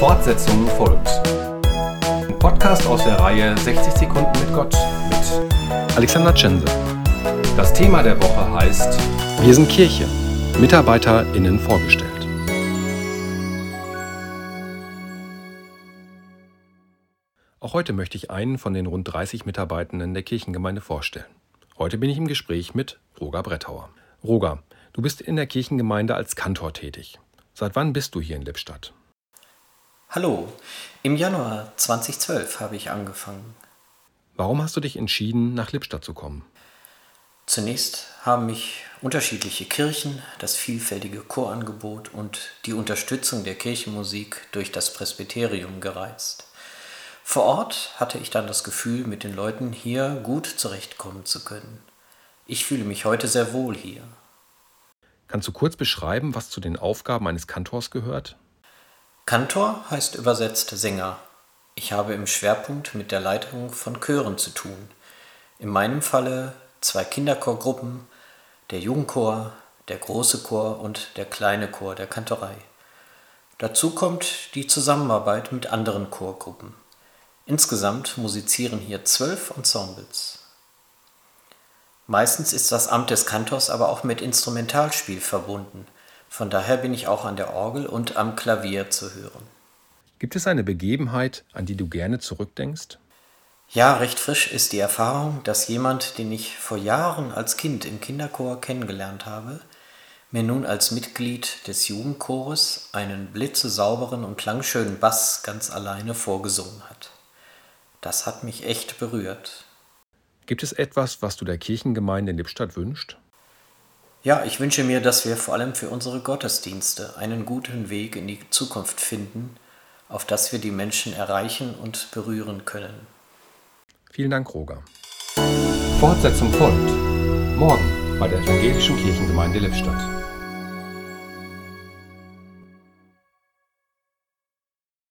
Fortsetzung folgt. Ein Podcast aus der Reihe 60 Sekunden mit Gott mit Alexander Tschense. Das Thema der Woche heißt Wir sind Kirche. MitarbeiterInnen vorgestellt. Auch heute möchte ich einen von den rund 30 Mitarbeitenden der Kirchengemeinde vorstellen. Heute bin ich im Gespräch mit Roger Brettauer. Roger, du bist in der Kirchengemeinde als Kantor tätig. Seit wann bist du hier in Lippstadt? Hallo, im Januar 2012 habe ich angefangen. Warum hast du dich entschieden, nach Lippstadt zu kommen? Zunächst haben mich unterschiedliche Kirchen, das vielfältige Chorangebot und die Unterstützung der Kirchenmusik durch das Presbyterium gereizt. Vor Ort hatte ich dann das Gefühl, mit den Leuten hier gut zurechtkommen zu können. Ich fühle mich heute sehr wohl hier. Kannst du kurz beschreiben, was zu den Aufgaben eines Kantors gehört? Kantor heißt übersetzt Sänger. Ich habe im Schwerpunkt mit der Leitung von Chören zu tun. In meinem Falle zwei Kinderchorgruppen, der Jugendchor, der große Chor und der kleine Chor der Kantorei. Dazu kommt die Zusammenarbeit mit anderen Chorgruppen. Insgesamt musizieren hier zwölf Ensembles. Meistens ist das Amt des Kantors aber auch mit Instrumentalspiel verbunden – von daher bin ich auch an der Orgel und am Klavier zu hören. Gibt es eine Begebenheit, an die du gerne zurückdenkst? Ja, recht frisch ist die Erfahrung, dass jemand, den ich vor Jahren als Kind im Kinderchor kennengelernt habe, mir nun als Mitglied des Jugendchores einen blitzesauberen und klangschönen Bass ganz alleine vorgesungen hat. Das hat mich echt berührt. Gibt es etwas, was du der Kirchengemeinde in Lippstadt wünscht? Ja, ich wünsche mir, dass wir vor allem für unsere Gottesdienste einen guten Weg in die Zukunft finden, auf das wir die Menschen erreichen und berühren können. Vielen Dank, Roger. Fortsetzung folgt. Morgen bei der Evangelischen Kirchengemeinde Lippstadt.